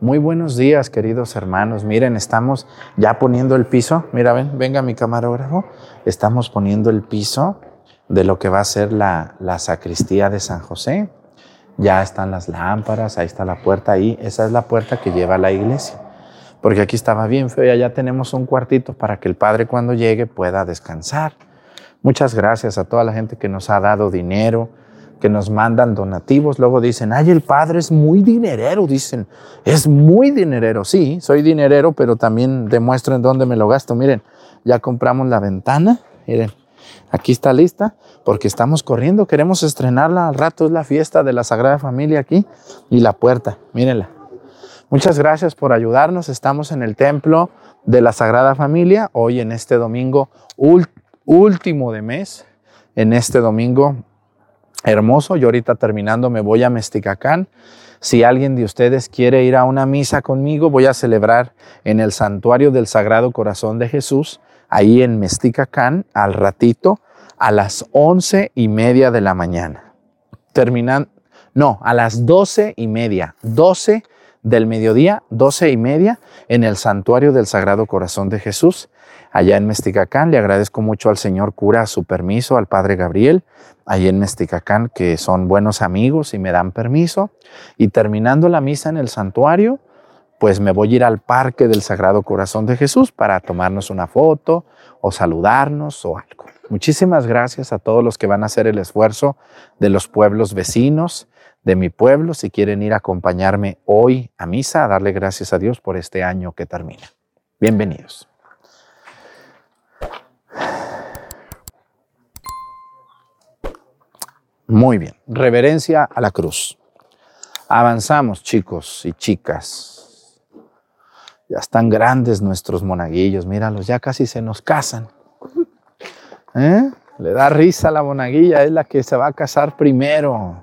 Muy buenos días, queridos hermanos. Miren, estamos ya poniendo el piso. Mira, ven, venga mi camarógrafo. Estamos poniendo el piso de lo que va a ser la, la sacristía de San José. Ya están las lámparas, ahí está la puerta, ahí. Esa es la puerta que lleva a la iglesia. Porque aquí estaba bien feo y allá tenemos un cuartito para que el Padre cuando llegue pueda descansar. Muchas gracias a toda la gente que nos ha dado dinero, que nos mandan donativos. Luego dicen, ay, el Padre es muy dinerero. Dicen, es muy dinerero. Sí, soy dinerero, pero también demuestro en dónde me lo gasto. Miren, ya compramos la ventana. Miren, Aquí está lista porque estamos corriendo, queremos estrenarla al rato, es la fiesta de la Sagrada Familia aquí y la puerta, mírenla. Muchas gracias por ayudarnos, estamos en el templo de la Sagrada Familia, hoy en este domingo último de mes, en este domingo hermoso, yo ahorita terminando me voy a Mesticacán. Si alguien de ustedes quiere ir a una misa conmigo, voy a celebrar en el santuario del Sagrado Corazón de Jesús ahí en Mesticacán al ratito a las once y media de la mañana. Terminan, no, a las doce y media, doce del mediodía, doce y media, en el santuario del Sagrado Corazón de Jesús, allá en Mesticacán. Le agradezco mucho al señor cura su permiso, al padre Gabriel, ahí en Mesticacán, que son buenos amigos y me dan permiso. Y terminando la misa en el santuario, pues me voy a ir al Parque del Sagrado Corazón de Jesús para tomarnos una foto o saludarnos o algo. Muchísimas gracias a todos los que van a hacer el esfuerzo de los pueblos vecinos de mi pueblo, si quieren ir a acompañarme hoy a misa, a darle gracias a Dios por este año que termina. Bienvenidos. Muy bien, reverencia a la cruz. Avanzamos, chicos y chicas. Ya están grandes nuestros monaguillos, míralos, ya casi se nos casan. ¿Eh? Le da risa a la monaguilla, es la que se va a casar primero.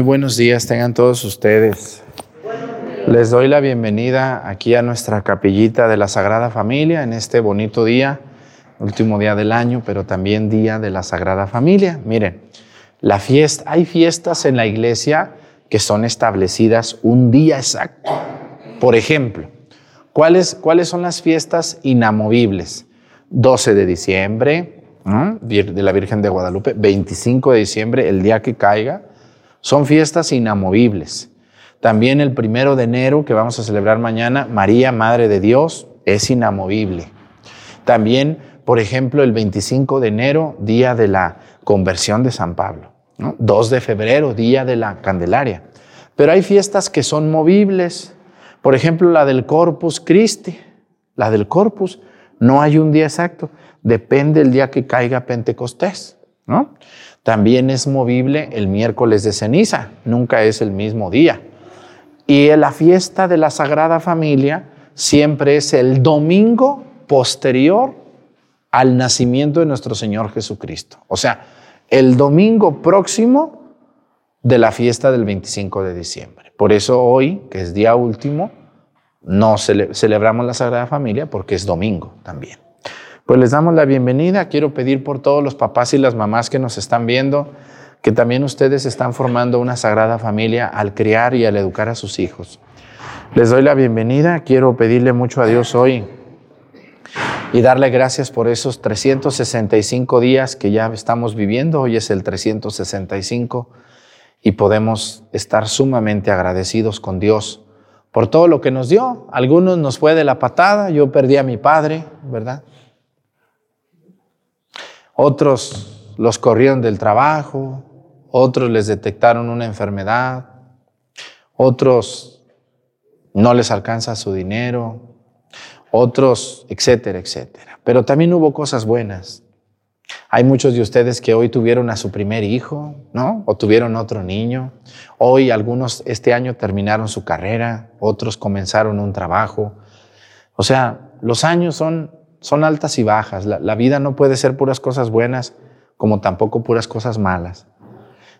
buenos días tengan todos ustedes. Les doy la bienvenida aquí a nuestra capillita de la Sagrada Familia en este bonito día, último día del año, pero también día de la Sagrada Familia. Miren, la fiesta, hay fiestas en la iglesia que son establecidas un día exacto. Por ejemplo, ¿cuáles, cuáles son las fiestas inamovibles? 12 de diciembre, de la Virgen de Guadalupe, 25 de diciembre, el día que caiga, Son fiestas inamovibles. También el primero de enero, que vamos a celebrar mañana, María, Madre de Dios, es inamovible. También, por ejemplo, el 25 de enero, día de la conversión de San Pablo. 2 de febrero, día de la Candelaria. Pero hay fiestas que son movibles. Por ejemplo, la del Corpus Christi. La del Corpus. No hay un día exacto. Depende el día que caiga Pentecostés. ¿no? También es movible el miércoles de ceniza. Nunca es el mismo día. Y la fiesta de la Sagrada Familia siempre es el domingo posterior al nacimiento de nuestro Señor Jesucristo. O sea, el domingo próximo de la fiesta del 25 de diciembre. Por eso hoy, que es día último, no celebramos la Sagrada Familia porque es domingo también. Pues les damos la bienvenida. Quiero pedir por todos los papás y las mamás que nos están viendo que también ustedes están formando una sagrada familia al criar y al educar a sus hijos. Les doy la bienvenida. Quiero pedirle mucho a Dios hoy y darle gracias por esos 365 días que ya estamos viviendo. Hoy es el 365 y podemos estar sumamente agradecidos con Dios por todo lo que nos dio. Algunos nos fue de la patada, yo perdí a mi padre, ¿verdad? Otros los corrieron del trabajo, otros les detectaron una enfermedad, otros no les alcanza su dinero, otros, etcétera, etcétera. Pero también hubo cosas buenas. Hay muchos de ustedes que hoy tuvieron a su primer hijo, ¿no? O tuvieron otro niño. Hoy algunos este año terminaron su carrera, otros comenzaron un trabajo. O sea, los años son, son altas y bajas. La, vida no puede ser puras cosas buenas como tampoco puras cosas malas.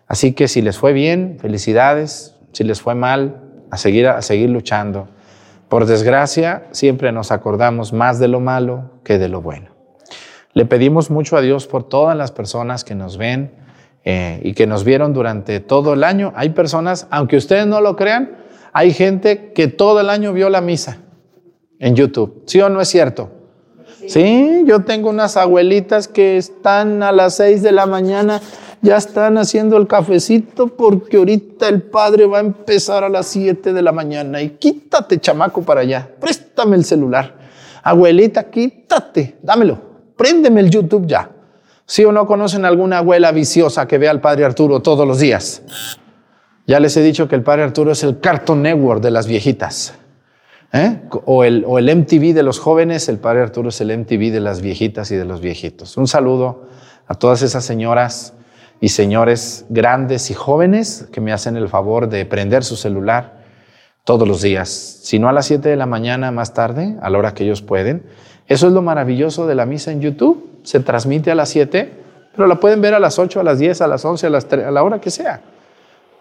Así que si les fue bien, felicidades. Si les fue mal, a seguir, a seguir luchando. Por desgracia, siempre nos acordamos más de lo malo que de lo bueno. Le pedimos mucho a Dios por todas las personas que nos ven eh, y que nos vieron durante todo el año. Hay personas, aunque ustedes no lo crean, hay gente que todo el año vio la misa en YouTube. ¿Sí o no es cierto? Sí, yo tengo unas abuelitas que están a las seis de la mañana ya están haciendo el cafecito porque ahorita el padre va a empezar a las 7 de la mañana y quítate chamaco para allá, préstame el celular. Abuelita, quítate, dámelo, préndeme el YouTube ya. ¿Sí o no conocen alguna abuela viciosa que vea al padre Arturo todos los días? Ya les he dicho que el padre Arturo es el Cartoon Network de las viejitas. ¿Eh? O, el, MTV de los jóvenes, el padre Arturo es el MTV de las viejitas y de los viejitos. Un saludo a todas esas señoras y señores grandes y jóvenes que me hacen el favor de prender su celular todos los días, si no a las 7 de la mañana más tarde, a la hora que ellos pueden. Eso es lo maravilloso de la misa en YouTube. Se transmite a las 7, pero la pueden ver a las 8, a las 10, a las 11, a, las a la hora que sea.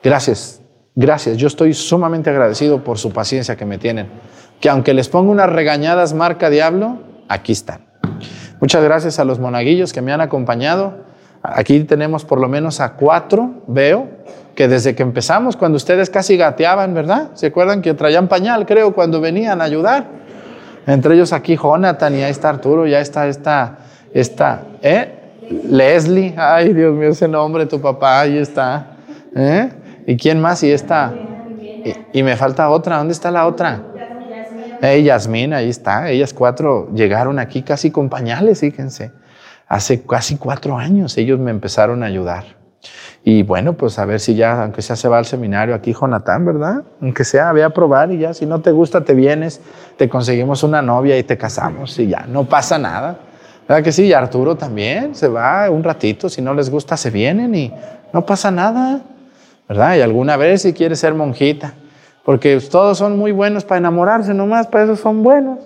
Gracias, gracias. Yo estoy sumamente agradecido por su paciencia que me tienen. Que aunque les ponga unas regañadas marca diablo, aquí están. Muchas gracias a los monaguillos que me han acompañado. Aquí tenemos por lo menos a cuatro, veo, que desde que empezamos, cuando ustedes casi gateaban, ¿verdad? ¿Se acuerdan que traían pañal, creo, cuando venían a ayudar? Entre ellos aquí Jonathan y ahí está Arturo, ya está esta, esta, ¿eh? Leslie, ay Dios mío, ese nombre, tu papá, ahí está. ¿eh? ¿Y quién más? Y está. Y, me falta otra, ¿dónde está la otra? Eh, Yasmín, ahí está. Ellas cuatro llegaron aquí casi con pañales, fíjense hace casi cuatro años ellos me empezaron a ayudar. Y bueno, pues a ver si ya, aunque sea se va al seminario aquí, Jonathan, ¿verdad? Aunque sea, ve a probar y ya, si no te gusta, te vienes, te conseguimos una novia y te casamos y ya, no pasa nada. ¿Verdad que sí? Y Arturo también se va un ratito, si no les gusta, se vienen y no pasa nada, ¿verdad? Y alguna vez si quiere ser monjita, porque todos son muy buenos para enamorarse nomás, para eso son buenos,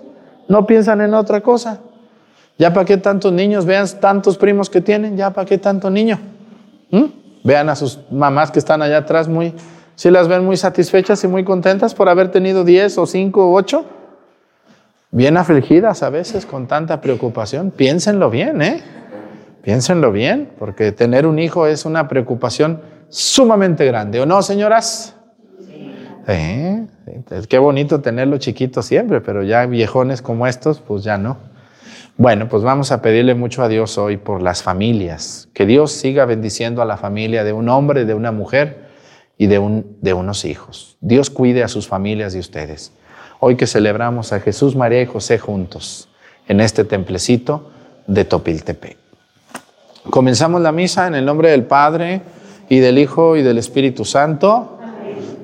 no piensan en otra cosa. ¿Ya para qué tantos niños? Vean tantos primos que tienen, ¿ya para qué tanto niño? ¿Mm? Vean a sus mamás que están allá atrás muy, si las ven muy satisfechas y muy contentas por haber tenido 10 o 5 o 8. Bien afligidas a veces con tanta preocupación. Piénsenlo bien, ¿eh? Piénsenlo bien, porque tener un hijo es una preocupación sumamente grande, ¿o no, señoras? Sí. Qué bonito tenerlo chiquito siempre, pero ya viejones como estos, pues ya no. Bueno, pues vamos a pedirle mucho a Dios hoy por las familias, que Dios siga bendiciendo a la familia de un hombre, de una mujer, y de, de unos hijos. Dios cuide a sus familias y ustedes. Hoy que celebramos a Jesús, María y José juntos en este templecito de Topiltepec. Comenzamos la misa en el nombre del Padre y del Hijo y del Espíritu Santo.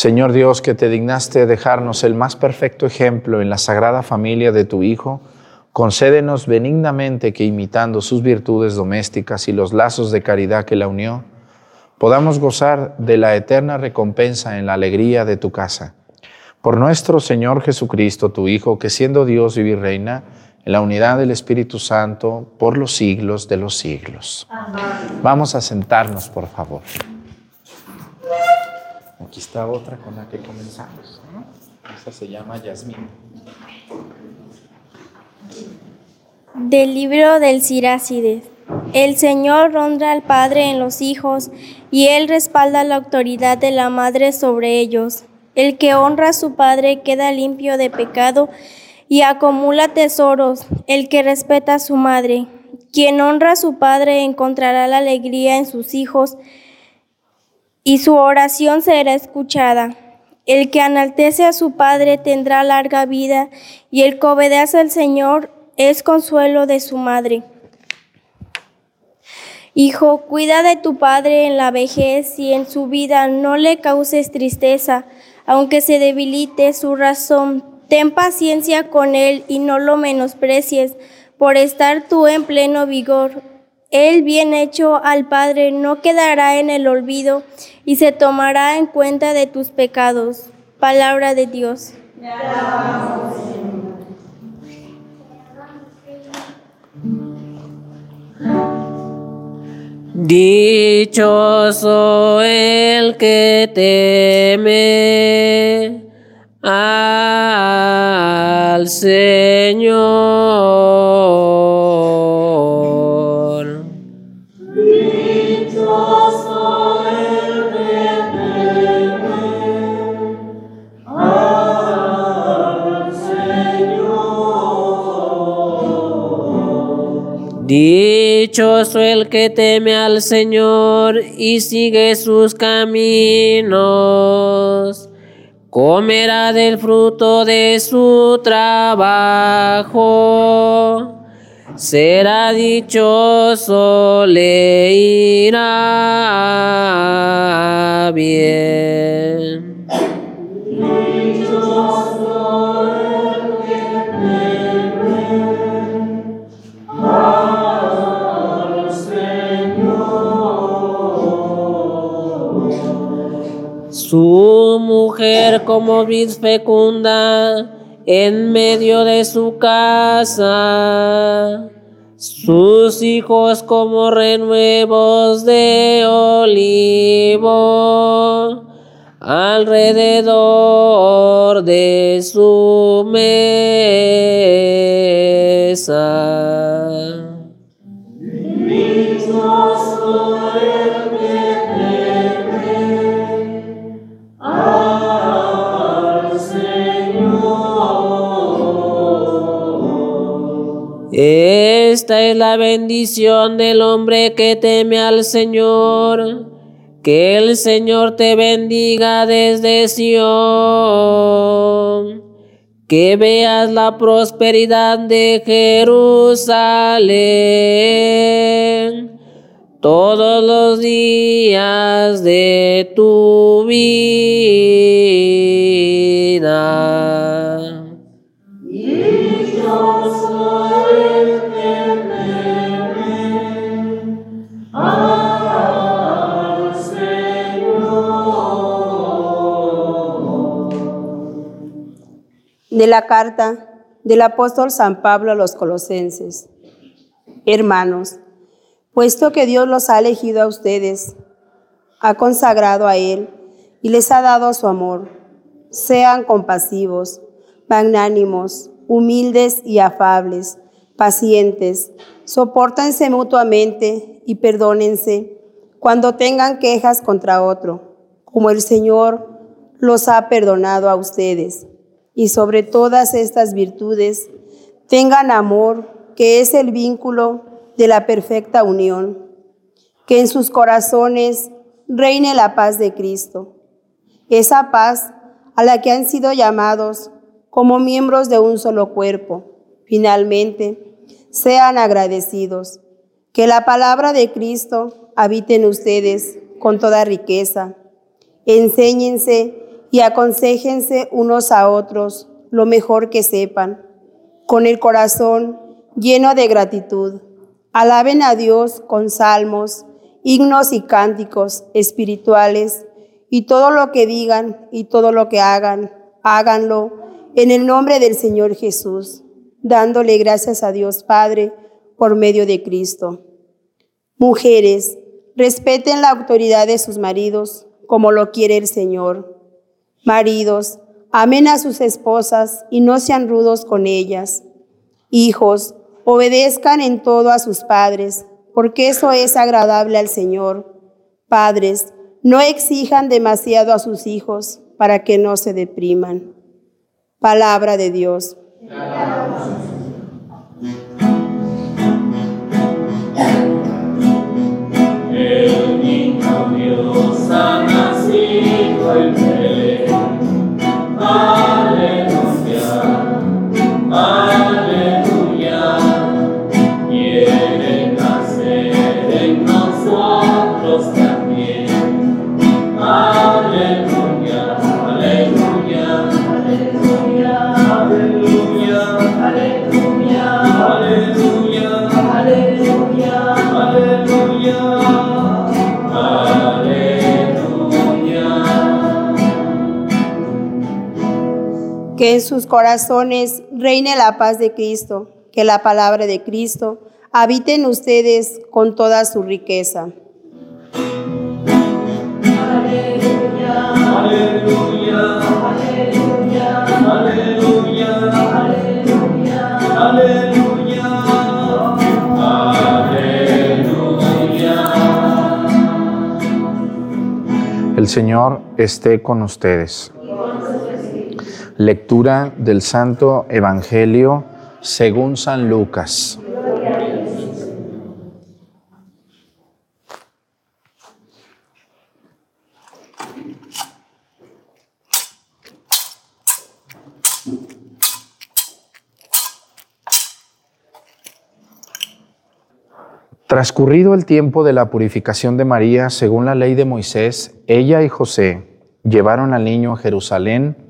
Señor Dios, que te dignaste dejarnos el más perfecto ejemplo en la sagrada familia de tu Hijo, concédenos benignamente que imitando sus virtudes domésticas y los lazos de caridad que la unió, podamos gozar de la eterna recompensa en la alegría de tu casa. Por nuestro Señor Jesucristo, tu Hijo, que siendo Dios y reina en la unidad del Espíritu Santo por los siglos de los siglos. Vamos a sentarnos, por favor. Aquí está otra con la que comenzamos. Esta se llama Yasmín. Del libro del Sirácides. El Señor honra al Padre en los hijos y Él respalda la autoridad de la Madre sobre ellos. El que honra a su Padre queda limpio de pecado y acumula tesoros. El que respeta a su Madre. Quien honra a su Padre encontrará la alegría en sus hijos y su oración será escuchada. El que enaltece a su Padre tendrá larga vida, y el que obedece al Señor es consuelo de su madre. Hijo, cuida de tu Padre en la vejez y en su vida no le causes tristeza, aunque se debilite su razón. Ten paciencia con él y no lo menosprecies, por estar tú en pleno vigor. El bien hecho al Padre no quedará en el olvido y se tomará en cuenta de tus pecados. Palabra de Dios. Dichoso el que teme al Señor. Dichoso el que teme al Señor y sigue sus caminos. Comerá del fruto de su trabajo. Será dichoso, le irá bien. Su mujer como vid fecunda en medio de su casa. Sus hijos como renuevos de olivo alrededor de su mesa. Esta es la bendición del hombre que teme al Señor. Que el Señor te bendiga desde Sion. Que veas la prosperidad de Jerusalén todos los días de tu vida. De la carta del apóstol San Pablo a los colosenses. Hermanos, puesto que Dios los ha elegido a ustedes, ha consagrado a Él y les ha dado su amor, sean compasivos, magnánimos, humildes y afables, pacientes, soportense mutuamente y perdónense cuando tengan quejas contra otro, como el Señor los ha perdonado a ustedes y sobre todas estas virtudes tengan amor, que es el vínculo de la perfecta unión. Que en sus corazones reine la paz de Cristo, esa paz a la que han sido llamados como miembros de un solo cuerpo. Finalmente, sean agradecidos. Que la palabra de Cristo habite en ustedes con toda riqueza. Enséñense y aconsejense unos a otros lo mejor que sepan, con el corazón lleno de gratitud. Alaben a Dios con salmos, himnos y cánticos espirituales, y todo lo que digan y todo lo que hagan, háganlo en el nombre del Señor Jesús, dándole gracias a Dios Padre por medio de Cristo. Mujeres, respeten la autoridad de sus maridos como lo quiere el Señor. Maridos, amen a sus esposas y no sean rudos con ellas. Hijos, obedezcan en todo a sus padres, porque eso es agradable al Señor. Padres, no exijan demasiado a sus hijos para que no se depriman. Palabra de Dios. El niño Dios 아. Que en sus corazones reine la paz de Cristo, que la palabra de Cristo habite en ustedes con toda su riqueza. Aleluya, aleluya, aleluya, aleluya, aleluya, aleluya. El Señor esté con ustedes. Lectura del Santo Evangelio según San Lucas. Transcurrido el tiempo de la purificación de María, según la ley de Moisés, ella y José llevaron al niño a Jerusalén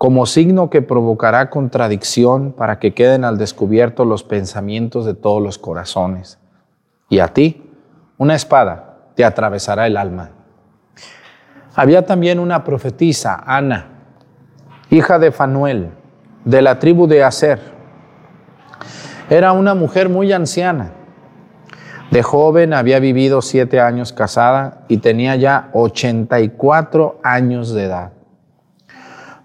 como signo que provocará contradicción para que queden al descubierto los pensamientos de todos los corazones. Y a ti, una espada te atravesará el alma. Había también una profetisa, Ana, hija de Fanuel, de la tribu de Aser. Era una mujer muy anciana. De joven había vivido siete años casada y tenía ya 84 años de edad.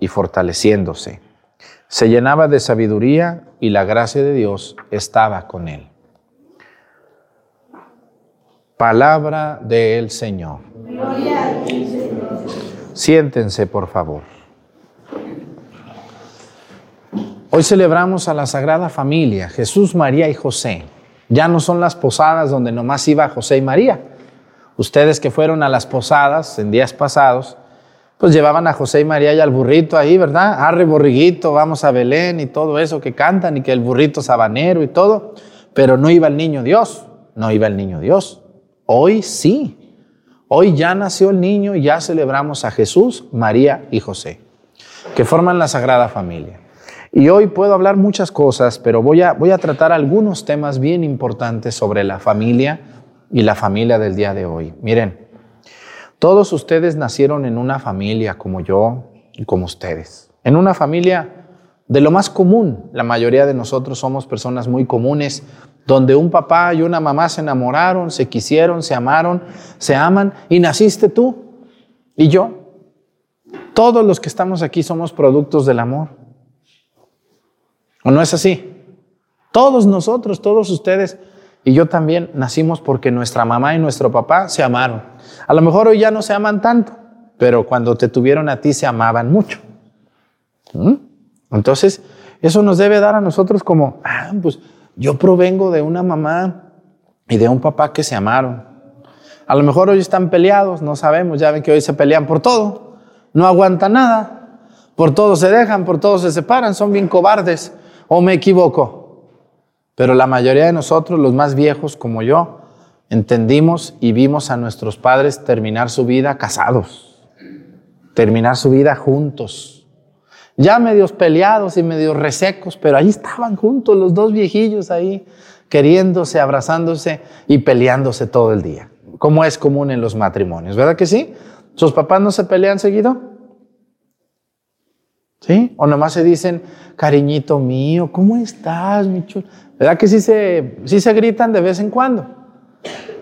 y fortaleciéndose. Se llenaba de sabiduría y la gracia de Dios estaba con él. Palabra del Señor. Siéntense, por favor. Hoy celebramos a la Sagrada Familia, Jesús, María y José. Ya no son las posadas donde nomás iba José y María. Ustedes que fueron a las posadas en días pasados, pues llevaban a José y María y al burrito ahí, ¿verdad? Arre borriguito, vamos a Belén y todo eso que cantan y que el burrito sabanero y todo, pero no iba el niño Dios, no iba el niño Dios. Hoy sí, hoy ya nació el niño y ya celebramos a Jesús, María y José, que forman la Sagrada Familia. Y hoy puedo hablar muchas cosas, pero voy a, voy a tratar algunos temas bien importantes sobre la familia y la familia del día de hoy. Miren, todos ustedes nacieron en una familia como yo y como ustedes. En una familia de lo más común. La mayoría de nosotros somos personas muy comunes, donde un papá y una mamá se enamoraron, se quisieron, se amaron, se aman y naciste tú y yo. Todos los que estamos aquí somos productos del amor. ¿O no es así? Todos nosotros, todos ustedes y yo también nacimos porque nuestra mamá y nuestro papá se amaron. A lo mejor hoy ya no se aman tanto, pero cuando te tuvieron a ti se amaban mucho. ¿Mm? Entonces, eso nos debe dar a nosotros como, ah, pues yo provengo de una mamá y de un papá que se amaron. A lo mejor hoy están peleados, no sabemos, ya ven que hoy se pelean por todo, no aguantan nada, por todo se dejan, por todo se separan, son bien cobardes, o me equivoco. Pero la mayoría de nosotros, los más viejos como yo, entendimos y vimos a nuestros padres terminar su vida casados, terminar su vida juntos, ya medios peleados y medios resecos, pero ahí estaban juntos los dos viejillos ahí, queriéndose, abrazándose y peleándose todo el día, como es común en los matrimonios, ¿verdad que sí? ¿Sus papás no se pelean seguido? ¿Sí? O nomás se dicen, cariñito mío, ¿cómo estás, mi chulo? ¿Verdad que sí se, sí se gritan de vez en cuando?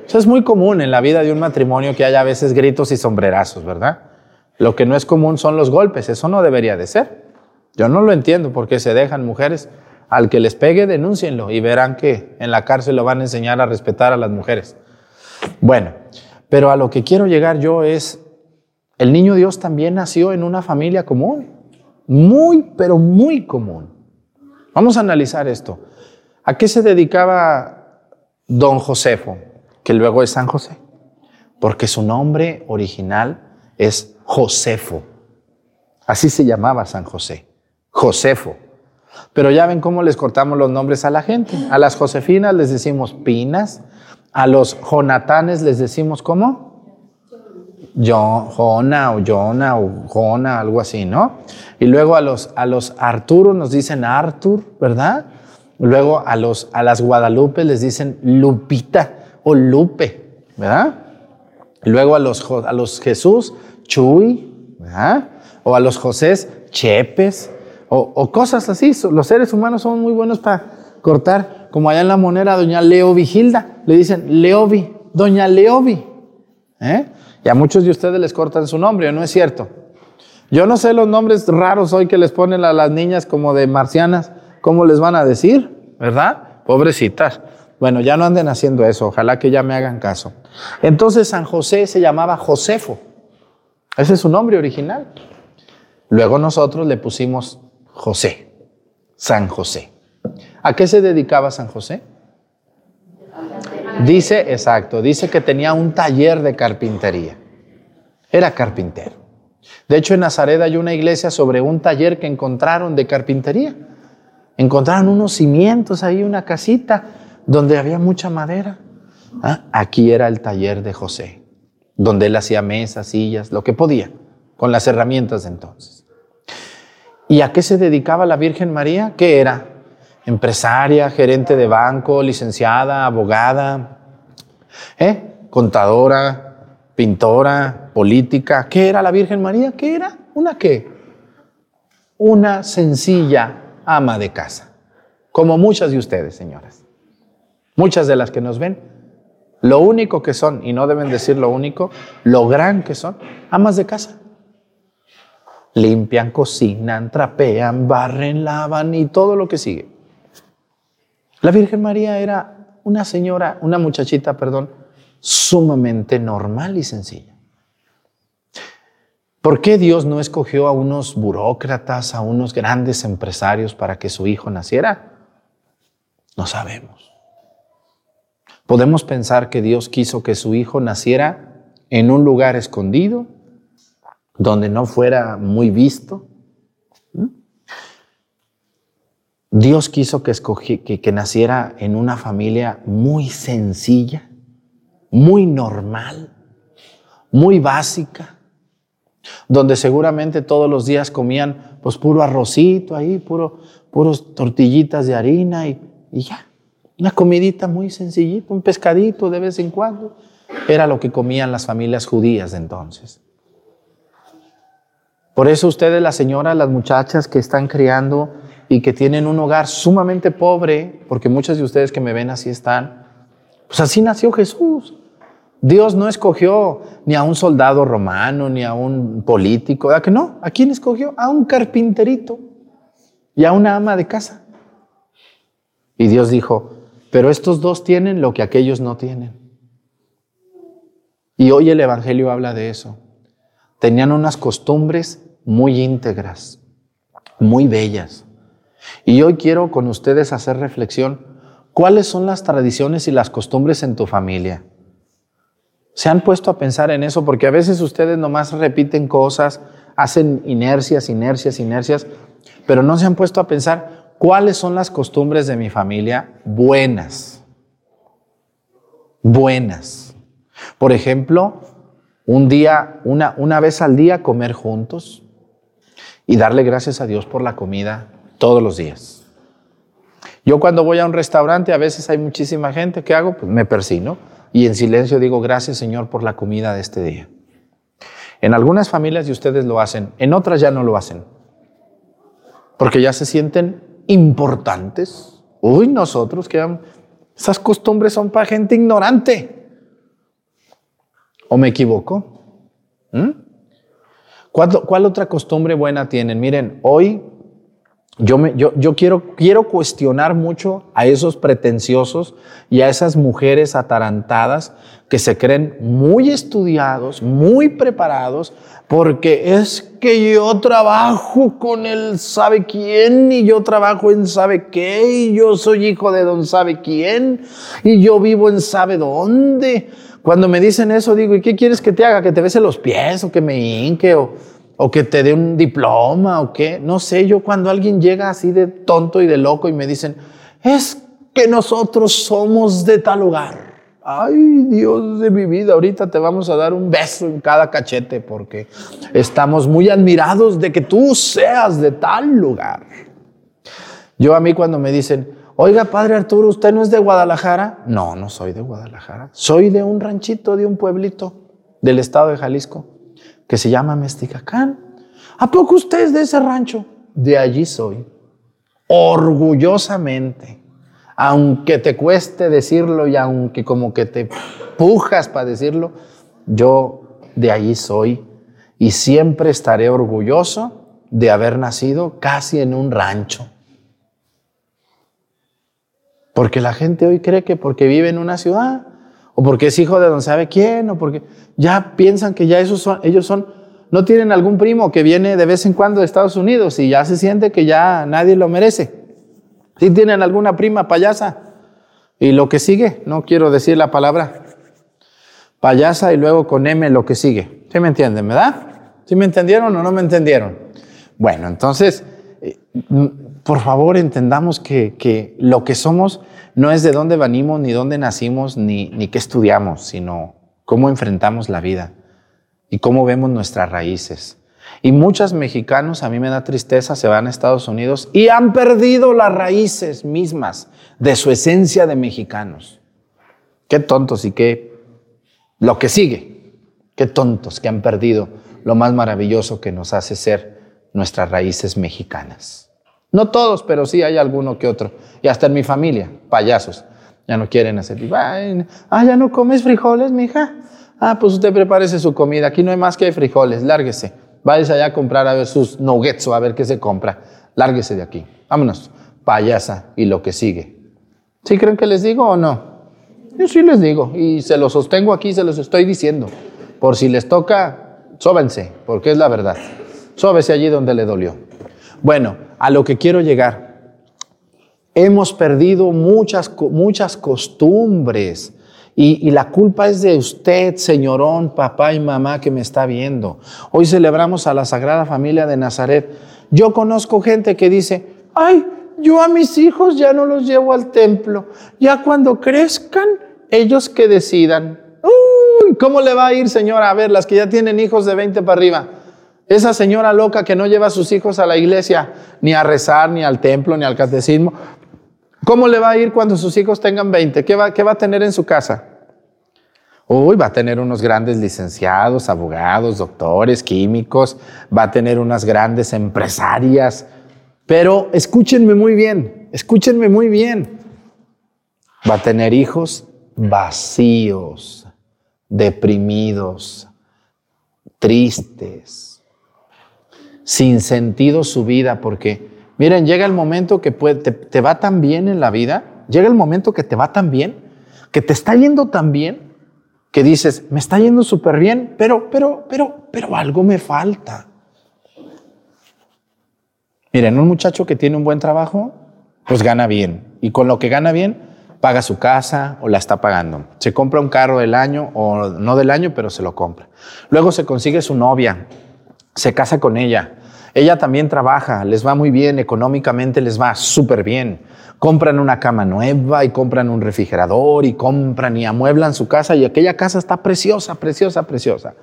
Eso es muy común en la vida de un matrimonio que haya a veces gritos y sombrerazos, ¿verdad? Lo que no es común son los golpes, eso no debería de ser. Yo no lo entiendo porque se dejan mujeres. Al que les pegue, denúncienlo y verán que en la cárcel lo van a enseñar a respetar a las mujeres. Bueno, pero a lo que quiero llegar yo es, el niño Dios también nació en una familia común, muy, pero muy común. Vamos a analizar esto. ¿A qué se dedicaba don Josefo, que luego es San José? Porque su nombre original es Josefo. Así se llamaba San José, Josefo. Pero ya ven cómo les cortamos los nombres a la gente. A las Josefinas les decimos Pinas, a los Jonatanes les decimos ¿cómo? Jona o Jona o Jona, algo así, ¿no? Y luego a los, a los Arturo nos dicen Artur, ¿verdad? Luego a, los, a las Guadalupe les dicen Lupita o Lupe, ¿verdad? Luego a los, a los Jesús, Chuy, ¿verdad? O a los Josés, Chepes, o, o, cosas así. Los seres humanos son muy buenos para cortar, como allá en la moneda, doña Leo Vigilda, le dicen Leovi, doña Leovi. ¿Eh? Y a muchos de ustedes les cortan su nombre, ¿no es cierto? Yo no sé los nombres raros hoy que les ponen a las niñas como de marcianas, ¿cómo les van a decir? ¿Verdad? Pobrecitas. Bueno, ya no anden haciendo eso, ojalá que ya me hagan caso. Entonces San José se llamaba Josefo. Ese es su nombre original. Luego nosotros le pusimos José, San José. ¿A qué se dedicaba San José? Dice, exacto, dice que tenía un taller de carpintería. Era carpintero. De hecho, en Nazaret hay una iglesia sobre un taller que encontraron de carpintería. Encontraron unos cimientos ahí, una casita donde había mucha madera. ¿Ah? Aquí era el taller de José, donde él hacía mesas, sillas, lo que podía, con las herramientas de entonces. ¿Y a qué se dedicaba la Virgen María? ¿Qué era? Empresaria, gerente de banco, licenciada, abogada, ¿eh? contadora, pintora, política. ¿Qué era la Virgen María? ¿Qué era? ¿Una qué? Una sencilla ama de casa, como muchas de ustedes, señoras. Muchas de las que nos ven, lo único que son, y no deben decir lo único, lo gran que son, amas de casa. Limpian, cocinan, trapean, barren, lavan y todo lo que sigue. La Virgen María era una señora, una muchachita, perdón, sumamente normal y sencilla. ¿Por qué Dios no escogió a unos burócratas, a unos grandes empresarios para que su hijo naciera? No sabemos. Podemos pensar que Dios quiso que su hijo naciera en un lugar escondido, donde no fuera muy visto. Dios quiso que, que naciera en una familia muy sencilla, muy normal, muy básica, donde seguramente todos los días comían pues puro arrocito ahí, puro, puros tortillitas de harina y, y ya. Una comidita muy sencillita, un pescadito de vez en cuando. Era lo que comían las familias judías de entonces. Por eso ustedes, las señoras, las muchachas que están criando y que tienen un hogar sumamente pobre, porque muchas de ustedes que me ven así están, pues así nació Jesús. Dios no escogió ni a un soldado romano, ni a un político, ¿a que no? ¿A quién escogió? A un carpinterito y a una ama de casa. Y Dios dijo, pero estos dos tienen lo que aquellos no tienen. Y hoy el Evangelio habla de eso. Tenían unas costumbres muy íntegras, muy bellas. Y hoy quiero con ustedes hacer reflexión. ¿Cuáles son las tradiciones y las costumbres en tu familia? ¿Se han puesto a pensar en eso? Porque a veces ustedes nomás repiten cosas, hacen inercias, inercias, inercias, pero no se han puesto a pensar ¿Cuáles son las costumbres de mi familia? Buenas. Buenas. Por ejemplo, un día, una, una vez al día comer juntos y darle gracias a Dios por la comida todos los días. Yo cuando voy a un restaurante, a veces hay muchísima gente, ¿qué hago? Pues me persino y en silencio digo gracias Señor por la comida de este día. En algunas familias y ustedes lo hacen, en otras ya no lo hacen, porque ya se sienten importantes. Uy, nosotros que esas costumbres son para gente ignorante. ¿O me equivoco? ¿Mm? ¿Cuál, ¿Cuál, otra costumbre buena tienen? Miren, hoy yo, me, yo, yo quiero, quiero cuestionar mucho a esos pretenciosos y a esas mujeres atarantadas que se creen muy estudiados, muy preparados, porque es que yo trabajo con el sabe quién y yo trabajo en sabe qué y yo soy hijo de don sabe quién y yo vivo en sabe dónde. Cuando me dicen eso digo, ¿y qué quieres que te haga? ¿Que te bese los pies o que me hinque o, o que te dé un diploma o qué? No sé, yo cuando alguien llega así de tonto y de loco y me dicen, es que nosotros somos de tal lugar. Ay, Dios de mi vida, ahorita te vamos a dar un beso en cada cachete porque estamos muy admirados de que tú seas de tal lugar. Yo a mí cuando me dicen, oiga, padre Arturo, ¿usted no es de Guadalajara? No, no soy de Guadalajara. Soy de un ranchito, de un pueblito del estado de Jalisco que se llama Mesticacán. ¿A poco usted es de ese rancho? De allí soy. Orgullosamente aunque te cueste decirlo y aunque como que te pujas para decirlo, yo de ahí soy y siempre estaré orgulloso de haber nacido casi en un rancho. Porque la gente hoy cree que porque vive en una ciudad, o porque es hijo de don sabe quién, o porque ya piensan que ya esos son, ellos son, no tienen algún primo que viene de vez en cuando de Estados Unidos y ya se siente que ya nadie lo merece. Si tienen alguna prima payasa y lo que sigue, no quiero decir la palabra payasa y luego con M lo que sigue. ¿Sí me entienden, verdad? ¿Sí me entendieron o no me entendieron? Bueno, entonces, eh, por favor entendamos que, que, lo que somos no es de dónde venimos, ni dónde nacimos, ni, ni qué estudiamos, sino cómo enfrentamos la vida y cómo vemos nuestras raíces. Y muchos mexicanos, a mí me da tristeza, se van a Estados Unidos y han perdido las raíces mismas de su esencia de mexicanos. Qué tontos y qué lo que sigue. Qué tontos que han perdido lo más maravilloso que nos hace ser nuestras raíces mexicanas. No todos, pero sí hay alguno que otro. Y hasta en mi familia, payasos. Ya no quieren hacer. Ah, ya no comes frijoles, mija. Ah, pues usted prepárese su comida. Aquí no hay más que frijoles. Lárguese. Váyase allá a comprar a ver sus nuggets o a ver qué se compra. Lárguese de aquí. Vámonos. Payasa y lo que sigue. ¿Sí creen que les digo o no? Yo sí les digo y se los sostengo aquí, se los estoy diciendo. Por si les toca, sóbense, porque es la verdad. Sóbese allí donde le dolió. Bueno, a lo que quiero llegar. Hemos perdido muchas, muchas costumbres y, y la culpa es de usted, señorón, papá y mamá que me está viendo. Hoy celebramos a la Sagrada Familia de Nazaret. Yo conozco gente que dice, ay, yo a mis hijos ya no los llevo al templo. Ya cuando crezcan, ellos que decidan. Uy, ¿cómo le va a ir, señora? A ver, las que ya tienen hijos de 20 para arriba. Esa señora loca que no lleva a sus hijos a la iglesia, ni a rezar, ni al templo, ni al catecismo. ¿Cómo le va a ir cuando sus hijos tengan 20? ¿Qué va, qué va a tener en su casa? Uy, va a tener unos grandes licenciados, abogados, doctores, químicos, va a tener unas grandes empresarias. Pero escúchenme muy bien, escúchenme muy bien. Va a tener hijos vacíos, deprimidos, tristes, sin sentido su vida, porque miren, llega el momento que te va tan bien en la vida, llega el momento que te va tan bien, que te está yendo tan bien, que dices, me está yendo súper bien, pero, pero, pero, pero algo me falta. Miren, un muchacho que tiene un buen trabajo, pues gana bien. Y con lo que gana bien, paga su casa o la está pagando. Se compra un carro del año o no del año, pero se lo compra. Luego se consigue su novia, se casa con ella. Ella también trabaja, les va muy bien, económicamente les va súper bien. Compran una cama nueva y compran un refrigerador y compran y amueblan su casa y aquella casa está preciosa, preciosa, preciosa.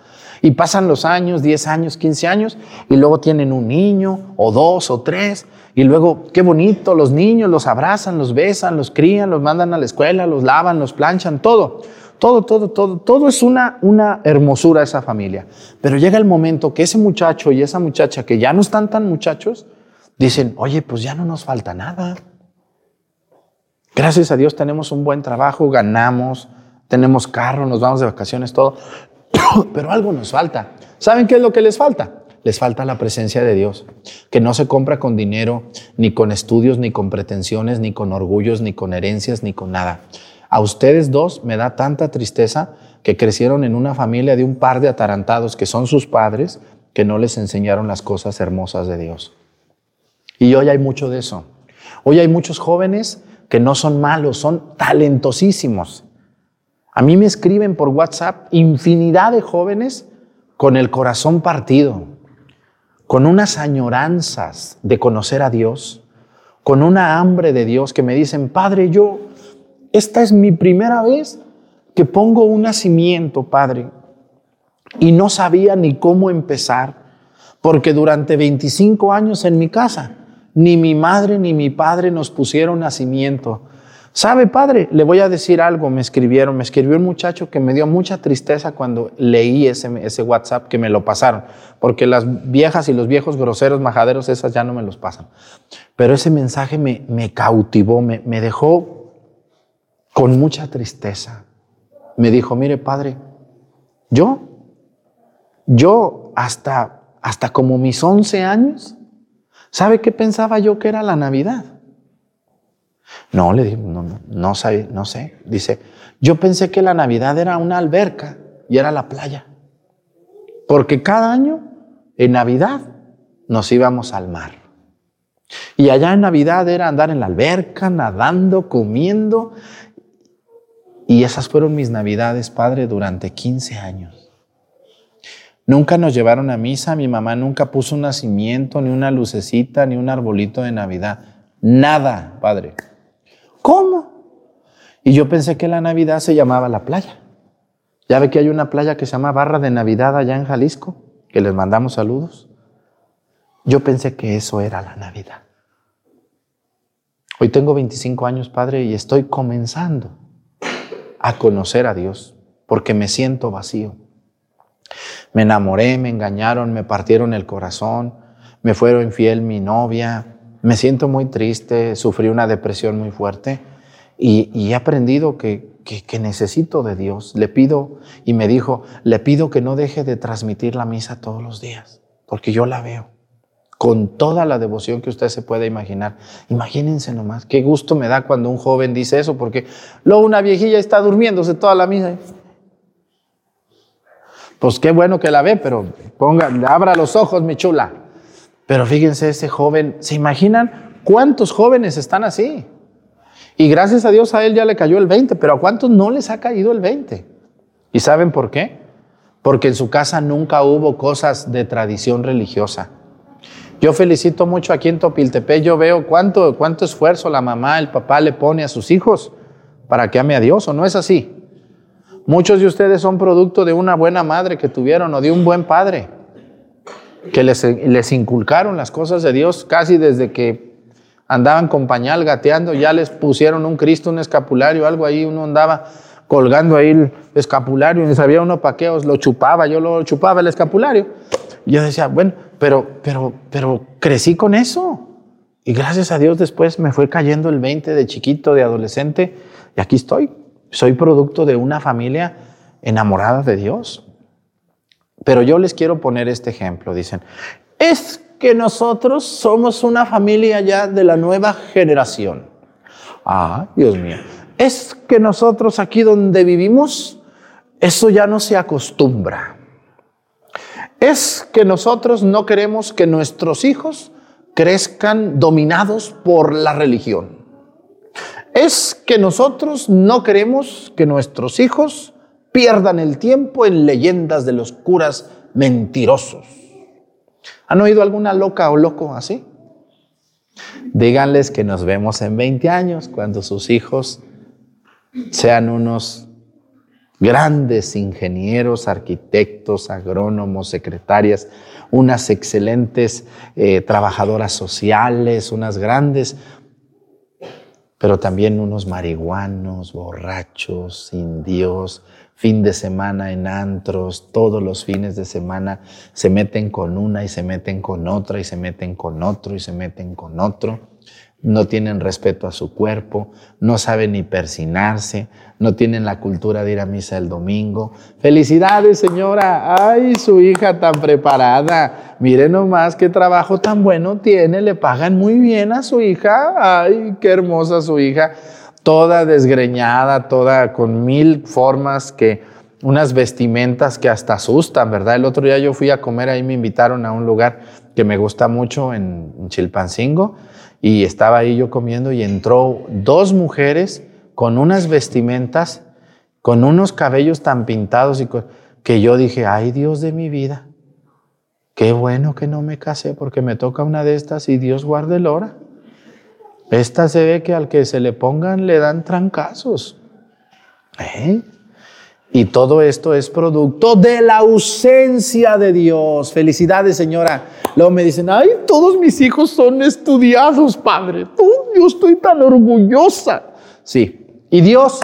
Y pasan los años, 10 años, 15 años, y luego tienen un niño, o dos, o tres, y luego, qué bonito, los niños los abrazan, los besan, los crían, los mandan a la escuela, los lavan, los planchan, todo. Todo, todo, todo, todo es una, una hermosura esa familia. Pero llega el momento que ese muchacho y esa muchacha, que ya no están tan muchachos, dicen, oye, pues ya no nos falta nada. Gracias a Dios tenemos un buen trabajo, ganamos, tenemos carro, nos vamos de vacaciones, todo. Pero algo nos falta. ¿Saben qué es lo que les falta? Les falta la presencia de Dios, que no se compra con dinero, ni con estudios, ni con pretensiones, ni con orgullos, ni con herencias, ni con nada. A ustedes dos me da tanta tristeza que crecieron en una familia de un par de atarantados que son sus padres, que no les enseñaron las cosas hermosas de Dios. Y hoy hay mucho de eso. Hoy hay muchos jóvenes que no son malos, son talentosísimos. A mí me escriben por WhatsApp infinidad de jóvenes con el corazón partido, con unas añoranzas de conocer a Dios, con una hambre de Dios que me dicen, Padre, yo, esta es mi primera vez que pongo un nacimiento, Padre, y no sabía ni cómo empezar, porque durante 25 años en mi casa, ni mi madre ni mi padre nos pusieron nacimiento. ¿Sabe, padre? Le voy a decir algo, me escribieron, me escribió un muchacho que me dio mucha tristeza cuando leí ese, WhatsApp que me lo pasaron, porque las viejas y los viejos groseros, majaderos, esas ya no me los pasan. Pero ese mensaje me, cautivó, me dejó con mucha tristeza. Me dijo, mire, padre, yo, yo hasta, hasta como mis 11 años, ¿sabe qué pensaba yo que era la Navidad? No, le digo, no, no, no, sabe, no sé. Dice, yo pensé que la Navidad era una alberca y era la playa. Porque cada año, en Navidad, nos íbamos al mar. Y allá en Navidad era andar en la alberca, nadando, comiendo. Y esas fueron mis Navidades, Padre, durante 15 años. Nunca nos llevaron a misa, mi mamá nunca puso un nacimiento, ni una lucecita, ni un arbolito de Navidad. Nada, Padre. ¿Cómo? Y yo pensé que la Navidad se llamaba la playa. Ya ve que hay una playa que se llama Barra de Navidad allá en Jalisco, que les mandamos saludos. Yo pensé que eso era la Navidad. Hoy tengo 25 años, Padre, y estoy comenzando a conocer a Dios, porque me siento vacío. Me enamoré, me engañaron, me partieron el corazón, me fueron infiel mi novia, me siento muy triste, sufrí una depresión muy fuerte y, he aprendido que, que, necesito de Dios. Le pido, y me dijo, le pido que no deje de transmitir la misa todos los días, porque yo la veo. Con toda la devoción que usted se pueda imaginar. Imagínense nomás, qué gusto me da cuando un joven dice eso, porque luego una viejilla está durmiéndose toda la misa. Pues qué bueno que la ve, pero ponga, abra los ojos, mi chula. Pero fíjense, ese joven, ¿se imaginan cuántos jóvenes están así? Y gracias a Dios a él ya le cayó el 20, pero ¿a cuántos no les ha caído el 20? ¿Y saben por qué? Porque en su casa nunca hubo cosas de tradición religiosa. Yo felicito mucho aquí en Topiltepec, yo veo cuánto, cuánto esfuerzo la mamá, el papá le pone a sus hijos para que ame a Dios, ¿o no es así? Muchos de ustedes son producto de una buena madre que tuvieron o de un buen padre, que les, les inculcaron las cosas de Dios casi desde que andaban con pañal gateando, ya les pusieron un Cristo, un escapulario, algo ahí, uno andaba colgando ahí el escapulario y ni sabía uno para os lo chupaba, yo lo chupaba el escapulario. Yo decía, bueno, pero, pero, pero crecí con eso. Y gracias a Dios después me fue cayendo el 20 de chiquito, de adolescente, y aquí estoy. Soy producto de una familia enamorada de Dios. Pero yo les quiero poner este ejemplo. Dicen, es que nosotros somos una familia ya de la nueva generación. Ah, Dios mío. Es que nosotros aquí donde vivimos, eso ya no se acostumbra. Es que nosotros no queremos que nuestros hijos crezcan dominados por la religión. Es que nosotros no queremos que nuestros hijos pierdan el tiempo en leyendas de los curas mentirosos. ¿Han oído alguna loca o loco así? Díganles que nos vemos en 20 años cuando sus hijos sean unos grandes ingenieros, arquitectos, agrónomos, secretarias, unas excelentes eh, trabajadoras sociales, unas grandes, pero también unos marihuanos, borrachos, sin Dios, fin de semana en antros, todos los fines de semana se meten con una y se meten con otra y se meten con otro y se meten con otro no tienen respeto a su cuerpo, no saben ni persinarse, no tienen la cultura de ir a misa el domingo. Felicidades, señora. Ay, su hija tan preparada. Mire nomás qué trabajo tan bueno tiene. Le pagan muy bien a su hija. Ay, qué hermosa su hija. Toda desgreñada, toda con mil formas que unas vestimentas que hasta asustan, ¿verdad? El otro día yo fui a comer, ahí me invitaron a un lugar que me gusta mucho en Chilpancingo y estaba ahí yo comiendo y entró dos mujeres con unas vestimentas, con unos cabellos tan pintados y que yo dije, ay Dios de mi vida, qué bueno que no me casé porque me toca una de estas y Dios guarde el hora. Esta se ve que al que se le pongan le dan trancazos. ¿Eh? Y todo esto es producto de la ausencia de Dios. Felicidades, señora. Luego me dicen, ay, todos mis hijos son estudiados, padre. yo estoy tan orgullosa. Sí. Y Dios,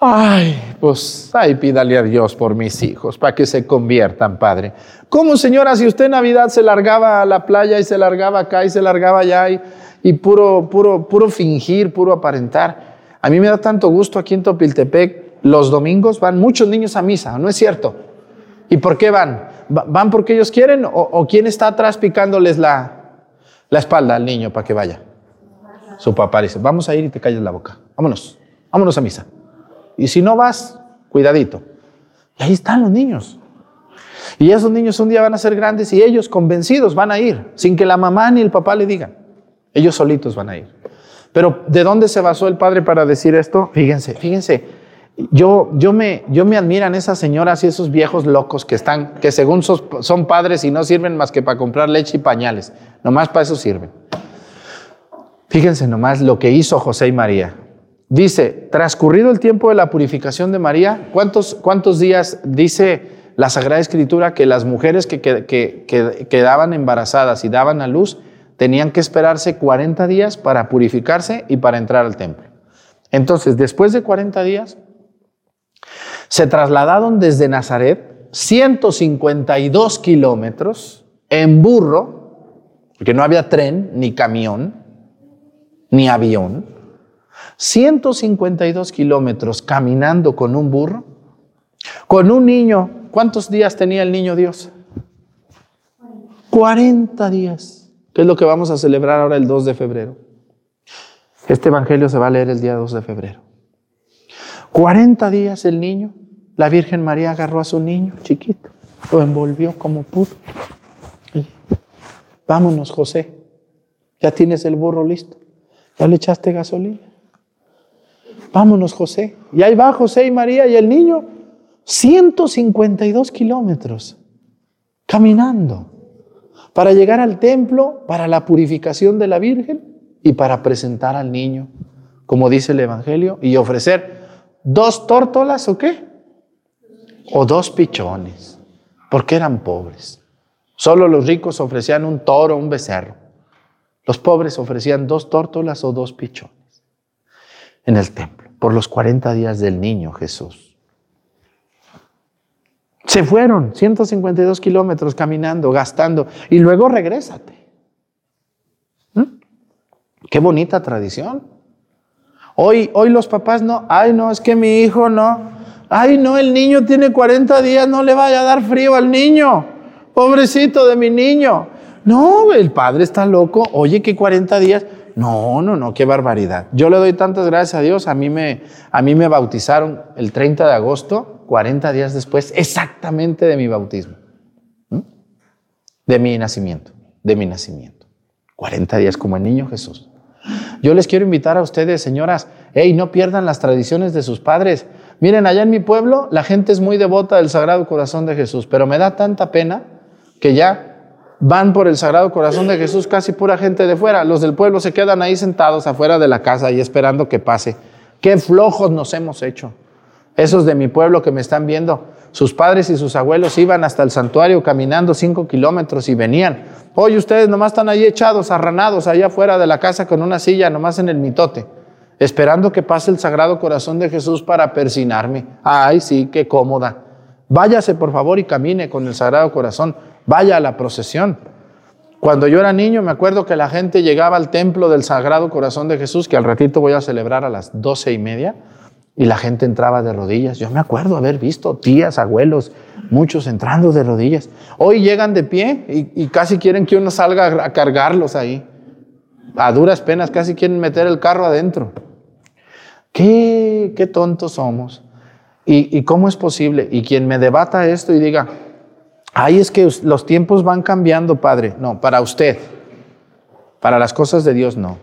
ay, pues, ay, pídale a Dios por mis hijos, para que se conviertan, padre. ¿Cómo, señora, si usted en Navidad se largaba a la playa y se largaba acá y se largaba allá y, y puro, puro, puro fingir, puro aparentar? A mí me da tanto gusto aquí en Topiltepec los domingos van muchos niños a misa, ¿no es cierto? ¿Y por qué van? ¿Van porque ellos quieren o, quién está atrás picándoles la, la espalda al niño para que vaya? Su papá dice, vamos a ir y te calles la boca. Vámonos, vámonos a misa. Y si no vas, cuidadito. Y ahí están los niños. Y esos niños un día van a ser grandes y ellos convencidos van a ir, sin que la mamá ni el papá le digan. Ellos solitos van a ir. Pero ¿de dónde se basó el padre para decir esto? Fíjense, fíjense, yo, yo, me, yo me admiran esas señoras y esos viejos locos que están, que según son, padres y no sirven más que para comprar leche y pañales. Nomás para eso sirven. Fíjense nomás lo que hizo José y María. Dice, transcurrido el tiempo de la purificación de María, ¿cuántos, cuántos días dice la Sagrada Escritura que las mujeres que, que, quedaban embarazadas y daban a luz tenían que esperarse 40 días para purificarse y para entrar al templo? Entonces, después de 40 días, se trasladaron desde Nazaret 152 kilómetros en burro, porque no había tren, ni camión, ni avión. 152 kilómetros caminando con un burro, con un niño. ¿Cuántos días tenía el niño Dios? 40 días, que es lo que vamos a celebrar ahora el 2 de febrero. Este evangelio se va a leer el día 2 de febrero. 40 días el niño, la Virgen María agarró a su niño chiquito, lo envolvió como pudo. Y, Vámonos, José. Ya tienes el burro listo. Ya le echaste gasolina. Vámonos, José. Y ahí va José y María y el niño. 152 kilómetros caminando para llegar al templo, para la purificación de la Virgen y para presentar al niño, como dice el Evangelio, y ofrecer dos tórtolas o qué? O dos pichones, porque eran pobres. Solo los ricos ofrecían un toro, un becerro. Los pobres ofrecían dos tórtolas o dos pichones en el templo, por los 40 días del niño Jesús. Se fueron 152 kilómetros caminando, gastando, y luego regrésate. ¿Mm? Qué bonita tradición. Hoy, hoy los papás no, ay no, es que mi hijo no, ay no, el niño tiene 40 días, no le vaya a dar frío al niño, pobrecito de mi niño. No, el padre está loco, oye que 40 días, no, no, no, qué barbaridad. Yo le doy tantas gracias a Dios, a mí me, a mí me bautizaron el 30 de agosto, 40 días después, exactamente de mi bautismo, ¿Mm? de mi nacimiento, de mi nacimiento. 40 días como el niño Jesús. Yo les quiero invitar a ustedes, señoras, hey, no pierdan las tradiciones de sus padres. Miren, allá en mi pueblo la gente es muy devota del Sagrado Corazón de Jesús, pero me da tanta pena que ya van por el Sagrado Corazón de Jesús casi pura gente de fuera. Los del pueblo se quedan ahí sentados afuera de la casa y esperando que pase. Qué flojos nos hemos hecho. Esos de mi pueblo que me están viendo, sus padres y sus abuelos iban hasta el santuario caminando cinco kilómetros y venían. Hoy ustedes nomás están ahí echados, arranados, allá afuera de la casa con una silla, nomás en el mitote, esperando que pase el Sagrado Corazón de Jesús para persinarme. Ay, sí, qué cómoda. Váyase por favor y camine con el Sagrado Corazón. Vaya a la procesión. Cuando yo era niño me acuerdo que la gente llegaba al templo del Sagrado Corazón de Jesús, que al ratito voy a celebrar a las doce y media, y la gente entraba de rodillas. Yo me acuerdo haber visto tías, abuelos, muchos entrando de rodillas. Hoy llegan de pie y, casi quieren que uno salga a cargarlos ahí. A duras penas casi quieren meter el carro adentro. Qué, qué tontos somos. ¿Y, ¿Y cómo es posible? Y quien me debata esto y diga, ay, es que los tiempos van cambiando, Padre. No, para usted. Para las cosas de Dios, no.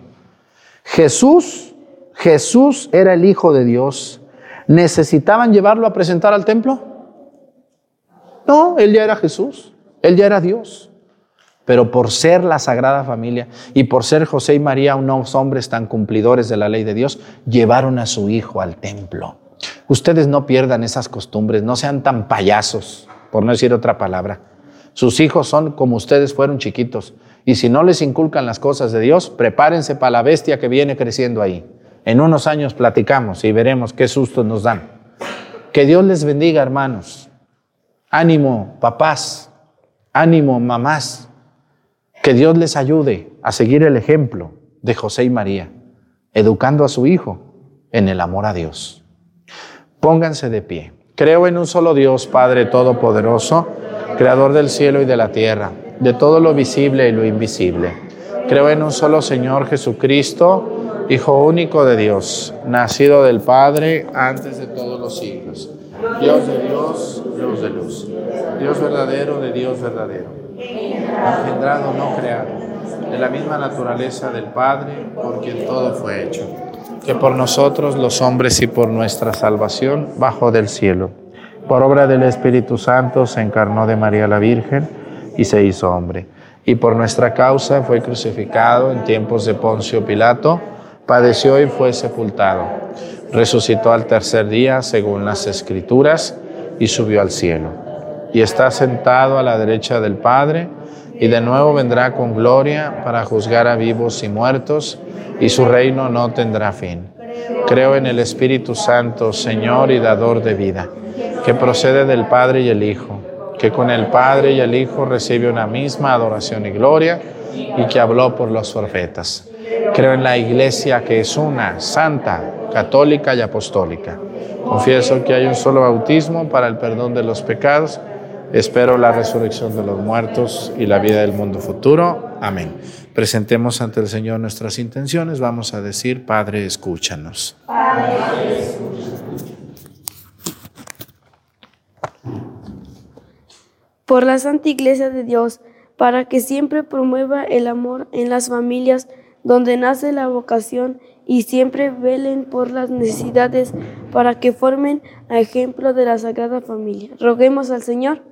Jesús, Jesús era el Hijo de Dios. ¿Necesitaban llevarlo a presentar al templo? No, él ya era Jesús. Él ya era Dios. Pero por ser la Sagrada Familia y por ser José y María unos hombres tan cumplidores de la ley de Dios, llevaron a su hijo al templo. Ustedes no pierdan esas costumbres, no sean tan payasos, por no decir otra palabra. Sus hijos son como ustedes fueron chiquitos. Y si no les inculcan las cosas de Dios, prepárense para la bestia que viene creciendo ahí. En unos años platicamos y veremos qué sustos nos dan. Que Dios les bendiga, hermanos. Ánimo, papás. Ánimo, mamás. Que Dios les ayude a seguir el ejemplo de José y María, educando a su hijo en el amor a Dios. Pónganse de pie. Creo en un solo Dios, Padre Todopoderoso, Creador del cielo y de la tierra, de todo lo visible y lo invisible. Creo en un solo Señor Jesucristo, Hijo único de Dios, nacido del Padre antes de todos los siglos. Dios de Dios, Dios de luz. Dios verdadero de Dios verdadero. Engendrado, no creado, de la misma naturaleza del Padre, por quien todo fue hecho que por nosotros los hombres y por nuestra salvación bajó del cielo. Por obra del Espíritu Santo se encarnó de María la Virgen y se hizo hombre. Y por nuestra causa fue crucificado en tiempos de Poncio Pilato, padeció y fue sepultado. Resucitó al tercer día según las Escrituras y subió al cielo. Y está sentado a la derecha del Padre y de nuevo vendrá con gloria para juzgar a vivos y muertos y su reino no tendrá fin. Creo en el Espíritu Santo, Señor y dador de vida, que procede del Padre y el Hijo, que con el Padre y el Hijo recibe una misma adoración y gloria y que habló por los profetas. Creo en la Iglesia que es una, santa, católica y apostólica. Confieso que hay un solo bautismo para el perdón de los pecados Espero la resurrección de los muertos y la vida del mundo futuro. Amén. Presentemos ante el Señor nuestras intenciones. Vamos a decir, Padre, escúchanos. por la Santa Iglesia de Dios, para que siempre promueva el amor en las familias donde nace la vocación y siempre velen por las necesidades para que formen a ejemplo de la Sagrada Familia. Roguemos al Señor.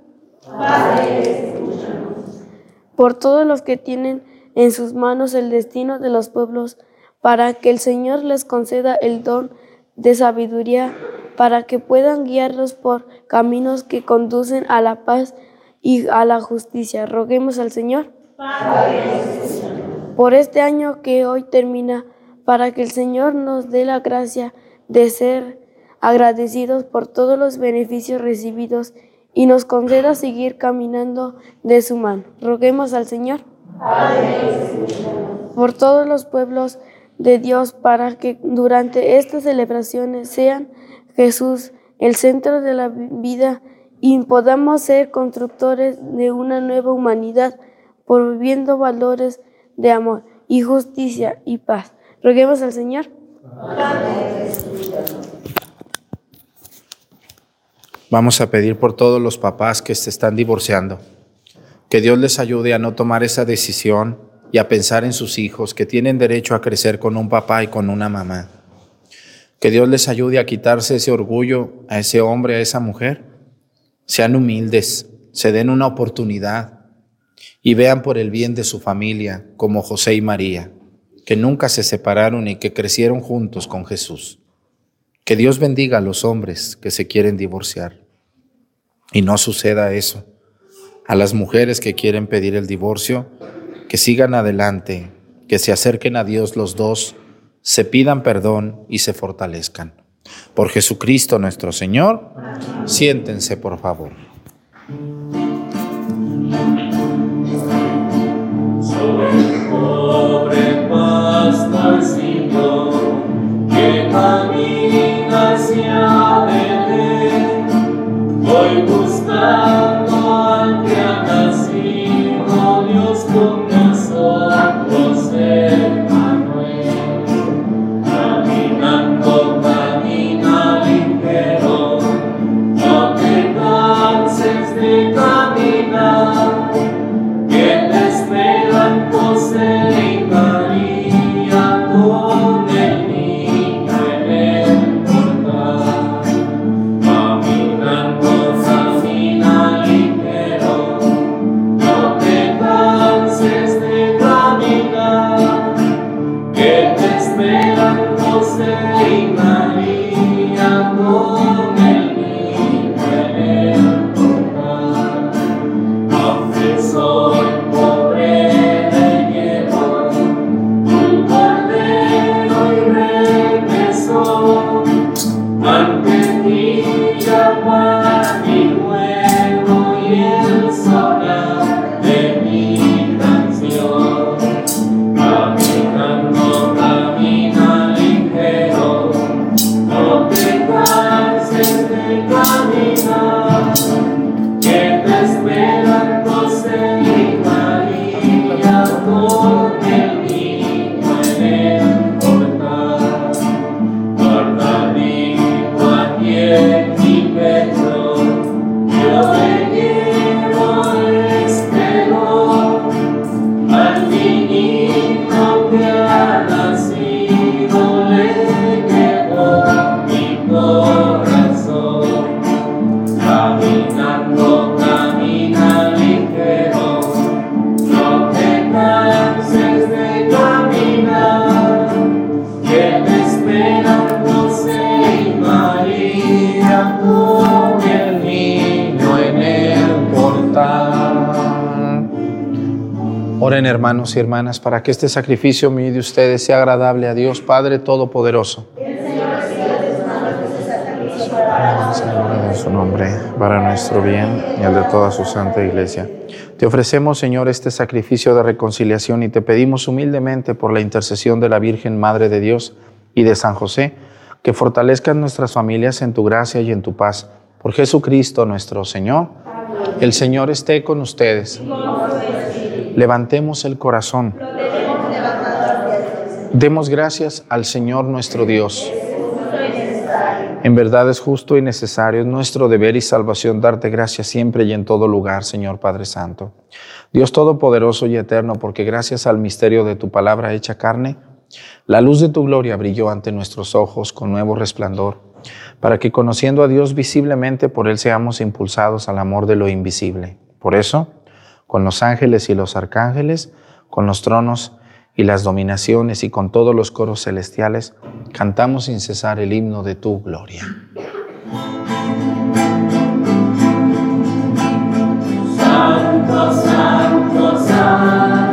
por todos los que tienen en sus manos el destino de los pueblos, para que el Señor les conceda el don de sabiduría, para que puedan guiarlos por caminos que conducen a la paz y a la justicia. Roguemos al Señor. Por este año que hoy termina, para que el Señor nos dé la gracia de ser agradecidos por todos los beneficios recibidos y nos conceda seguir caminando de su mano. Roguemos al Señor. Por todos los pueblos de Dios, para que durante estas celebraciones sean Jesús el centro de la vida y podamos ser constructores de una nueva humanidad, promoviendo valores de amor y justicia y paz. Roguemos al Señor. Vamos a pedir por todos los papás que se están divorciando, que Dios les ayude a no tomar esa decisión y a pensar en sus hijos que tienen derecho a crecer con un papá y con una mamá. Que Dios les ayude a quitarse ese orgullo a ese hombre, a esa mujer sean humildes, se den una oportunidad y vean por el bien de su familia como José y María, que nunca se separaron y que crecieron juntos con Jesús. Que Dios bendiga a los hombres que se quieren divorciar y no suceda eso. A las mujeres que quieren pedir el divorcio, que sigan adelante, que se acerquen a Dios los dos, se pidan perdón y se fortalezcan. Por Jesucristo nuestro Señor, siéntense por favor. Pastorcito que camina hacia voy buscando Hermanos y hermanas para que este sacrificio mío de ustedes sea agradable a Dios Padre Todopoderoso. Señor, en su nombre, para nuestro bien y el de toda su santa iglesia. Te ofrecemos, Señor, este sacrificio de reconciliación y te pedimos humildemente por la intercesión de la Virgen Madre de Dios y de San José, que fortalezcan nuestras familias en tu gracia y en tu paz. Por Jesucristo nuestro Señor. El Señor esté con ustedes. Levantemos el corazón. Demos gracias al Señor nuestro Dios. En verdad es justo y necesario, es nuestro deber y salvación darte gracias siempre y en todo lugar, Señor Padre Santo. Dios Todopoderoso y Eterno, porque gracias al misterio de tu palabra hecha carne, la luz de tu gloria brilló ante nuestros ojos con nuevo resplandor, para que conociendo a Dios visiblemente por Él seamos impulsados al amor de lo invisible. Por eso, con los ángeles y los arcángeles, con los tronos y las dominaciones y con todos los coros celestiales, cantamos sin cesar el himno de tu gloria. Santo, santo, santo,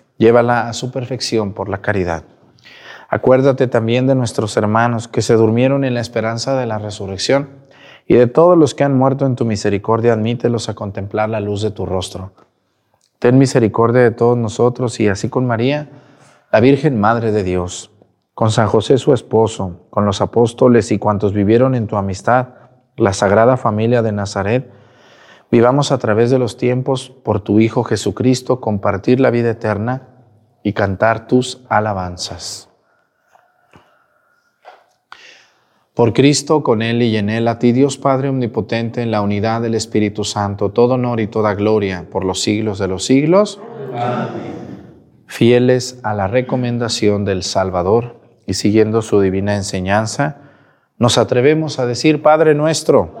llévala a su perfección por la caridad. Acuérdate también de nuestros hermanos que se durmieron en la esperanza de la resurrección y de todos los que han muerto en tu misericordia, admítelos a contemplar la luz de tu rostro. Ten misericordia de todos nosotros y así con María, la Virgen Madre de Dios, con San José su esposo, con los apóstoles y cuantos vivieron en tu amistad, la Sagrada Familia de Nazaret, vivamos a través de los tiempos por tu Hijo Jesucristo, compartir la vida eterna y cantar tus alabanzas. Por Cristo, con Él y en Él, a ti Dios Padre Omnipotente, en la unidad del Espíritu Santo, todo honor y toda gloria por los siglos de los siglos. Fieles a la recomendación del Salvador y siguiendo su divina enseñanza, nos atrevemos a decir, Padre nuestro,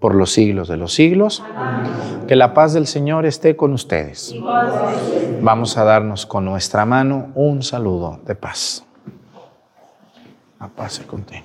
por los siglos de los siglos. Que la paz del Señor esté con ustedes. Vamos a darnos con nuestra mano un saludo de paz. La paz sea contigo.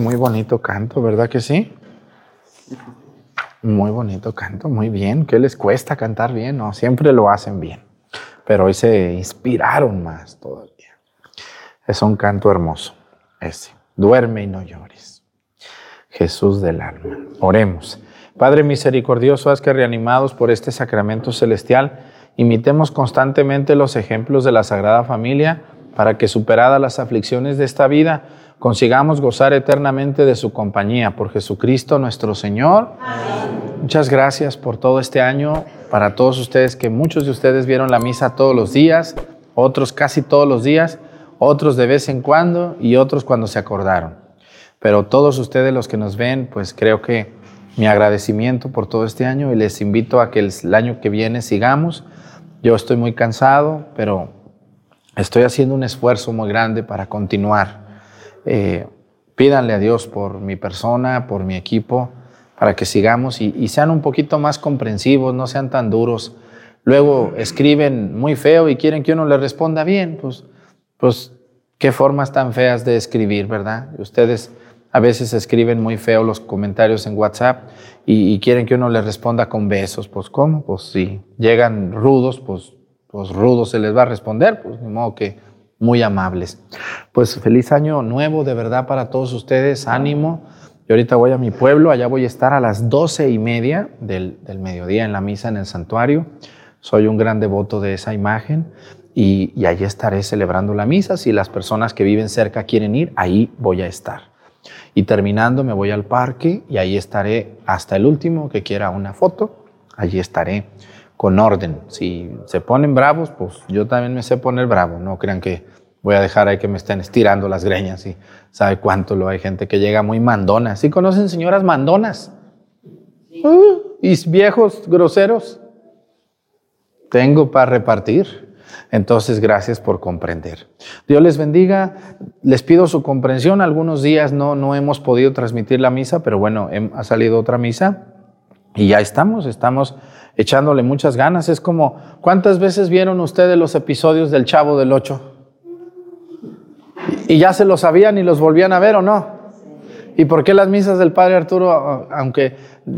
Muy bonito canto, ¿verdad que sí? Muy bonito canto, muy bien. ¿Qué les cuesta cantar bien? No, siempre lo hacen bien. Pero hoy se inspiraron más todavía. Es un canto hermoso, ese. Duerme y no llores. Jesús del alma. Oremos. Padre misericordioso, haz que reanimados por este sacramento celestial, imitemos constantemente los ejemplos de la Sagrada Familia para que superadas las aflicciones de esta vida, consigamos gozar eternamente de su compañía. Por Jesucristo nuestro Señor. Muchas gracias por todo este año, para todos ustedes, que muchos de ustedes vieron la misa todos los días, otros casi todos los días, otros de vez en cuando y otros cuando se acordaron. Pero todos ustedes los que nos ven, pues creo que mi agradecimiento por todo este año y les invito a que el, el año que viene sigamos. Yo estoy muy cansado, pero estoy haciendo un esfuerzo muy grande para continuar. Eh, pídanle a Dios por mi persona, por mi equipo, para que sigamos y, sean un poquito más comprensivos, no sean tan duros. Luego escriben muy feo y quieren que uno le responda bien, pues, pues qué formas tan feas de escribir, ¿verdad? Ustedes a veces escriben muy feo los comentarios en WhatsApp y, quieren que uno les responda con besos, pues ¿cómo? Pues si llegan rudos, pues, pues rudos se les va a responder, pues de modo que muy amables. Pues feliz año nuevo de verdad para todos ustedes, ánimo. Yo ahorita voy a mi pueblo, allá voy a estar a las doce y media del, del mediodía en la misa en el santuario. Soy un gran devoto de esa imagen y, y allí estaré celebrando la misa. Si las personas que viven cerca quieren ir, ahí voy a estar. Y terminando me voy al parque y ahí estaré hasta el último que quiera una foto. Allí estaré con orden. Si se ponen bravos, pues yo también me sé poner bravo. No crean que voy a dejar ahí que me estén estirando las greñas y sabe cuánto lo hay gente que llega muy mandona. ¿Sí conocen señoras mandonas? Uh, y viejos groseros. Tengo para repartir. Entonces, gracias por comprender. Dios les bendiga. Les pido su comprensión. Algunos días no, no hemos podido transmitir la misa, pero bueno, ha salido otra misa y ya estamos, estamos echándole muchas ganas. Es como, ¿cuántas veces vieron ustedes los episodios del Chavo del Ocho? Y ya se los sabían y los volvían a ver o no. ¿Y por qué las misas del Padre Arturo, aunque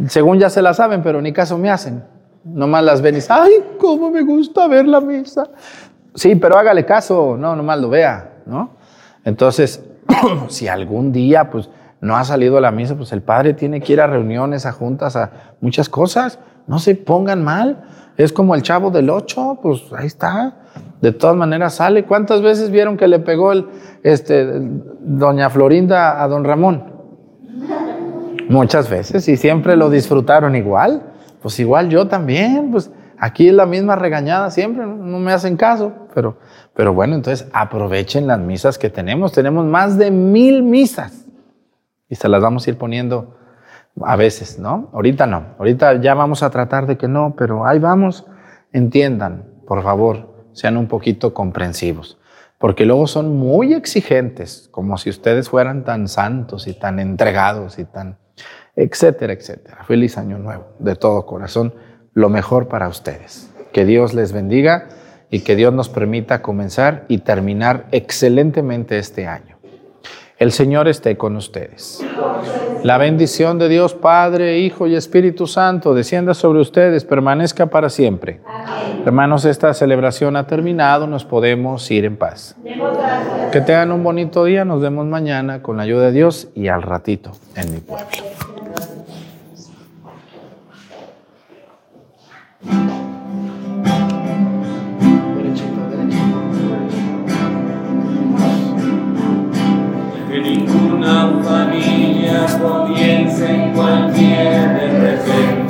según ya se las saben, pero ni caso me hacen? Nomás las ven y dicen, ay, cómo me gusta ver la misa. Sí, pero hágale caso, no, nomás lo vea, ¿no? Entonces, si algún día, pues, no ha salido a la misa, pues el Padre tiene que ir a reuniones, a juntas, a muchas cosas. No se pongan mal. Es como el chavo del 8, pues ahí está. De todas maneras sale. ¿Cuántas veces vieron que le pegó el, este, doña Florinda a don Ramón? Muchas veces y siempre lo disfrutaron igual. Pues igual yo también, pues aquí es la misma regañada siempre, no, me hacen caso, pero, pero bueno, entonces aprovechen las misas que tenemos. Tenemos más de mil misas y se las vamos a ir poniendo a veces, ¿no? Ahorita no, ahorita ya vamos a tratar de que no, pero ahí vamos, entiendan, por favor, sean un poquito comprensivos, porque luego son muy exigentes, como si ustedes fueran tan santos y tan entregados y tan, etcétera, etcétera. Feliz año nuevo, de todo corazón, lo mejor para ustedes. Que Dios les bendiga y que Dios nos permita comenzar y terminar excelentemente este año. El Señor esté con ustedes. La bendición de Dios Padre, Hijo y Espíritu Santo descienda sobre ustedes, permanezca para siempre. Hermanos, esta celebración ha terminado, nos podemos ir en paz. Que tengan un bonito día, nos vemos mañana con la ayuda de Dios y al ratito en mi pueblo. Ninguna familia comience en cualquier de.